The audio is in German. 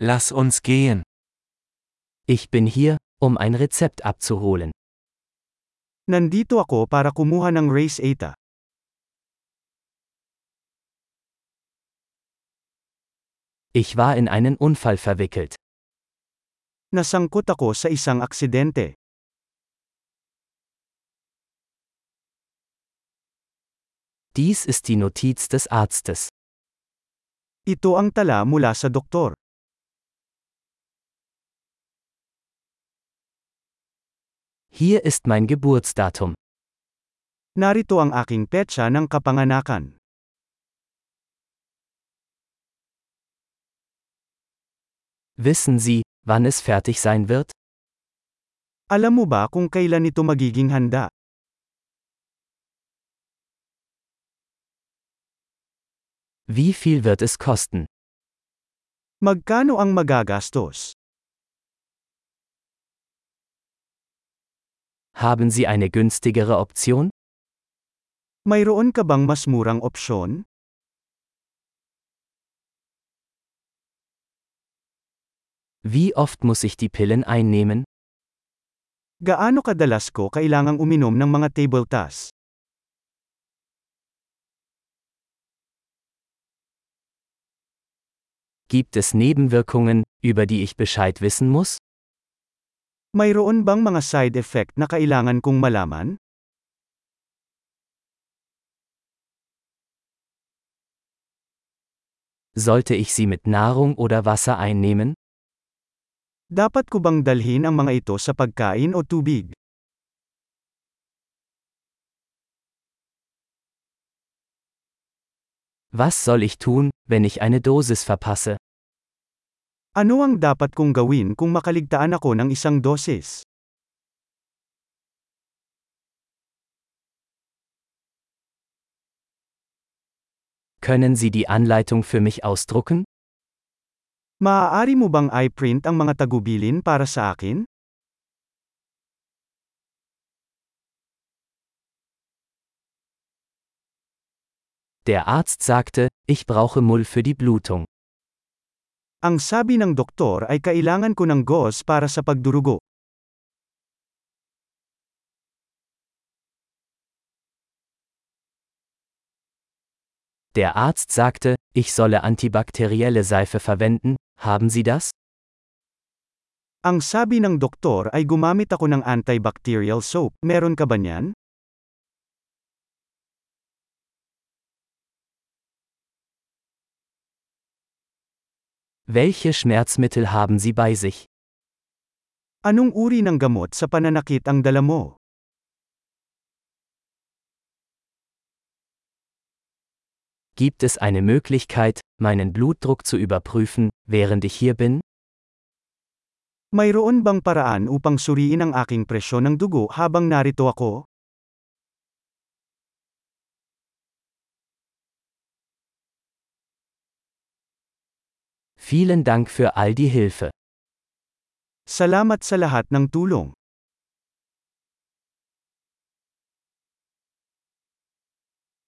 Lass uns gehen. Ich bin hier, um ein Rezept abzuholen. Nandito ako para kumuha ng Race Eta. Ich war in einen Unfall verwickelt. Nasangkot ako sa isang aksidente. Dies ist die Notiz des Arztes. Ito ang tala mula sa doktor. Hier ist mein Geburtsdatum. Narito ang aking petsa ng kapanganakan. Wissen Sie, wann es fertig sein wird? Alam mo ba kung kailan ito magiging handa? Wie viel wird es kosten? Magkano ang magagastos? Haben Sie eine günstigere Option? Mayroon ka bang mas murang opsyon? Wie oft muss ich die Pillen einnehmen? Gaano kadalas ko kailangang uminom ng mga table tas? Gibt es Nebenwirkungen, über die ich Bescheid wissen muss? Mayroon bang mga side effect na kailangan kong malaman? Sollte ich sie mit Nahrung oder Wasser einnehmen? Dapat ko bang dalhin ang mga ito sa pagkain o tubig? Was soll ich tun, wenn ich eine Dosis verpasse? Ano ang dapat kong gawin kung makaligtaan ako ng isang dosis? Können Sie die Anleitung für mich ausdrucken? Maaari mo bang i-print ang mga tagubilin para sa akin? Der Arzt sagte, ich brauche Mull für die Blutung. Ang sabi ng doktor ay kailangan ko ng gauze para sa pagdurugo. Der Arzt sagte, ich solle antibakterielle Seife verwenden, haben Sie das? Ang sabi ng doktor ay gumamit ako ng antibacterial soap. Meron ka ba niyan? Welche Schmerzmittel haben Sie bei sich? Anong uri ng gamot sa pananakit ang dala mo? Gibt es eine Möglichkeit, meinen Blutdruck zu überprüfen, während ich hier bin? Mayroon bang paraan upang suriin ang aking presyon ng dugo habang narito ako? Vielen Dank für all die Hilfe. Salamat sa lahat ng tulong.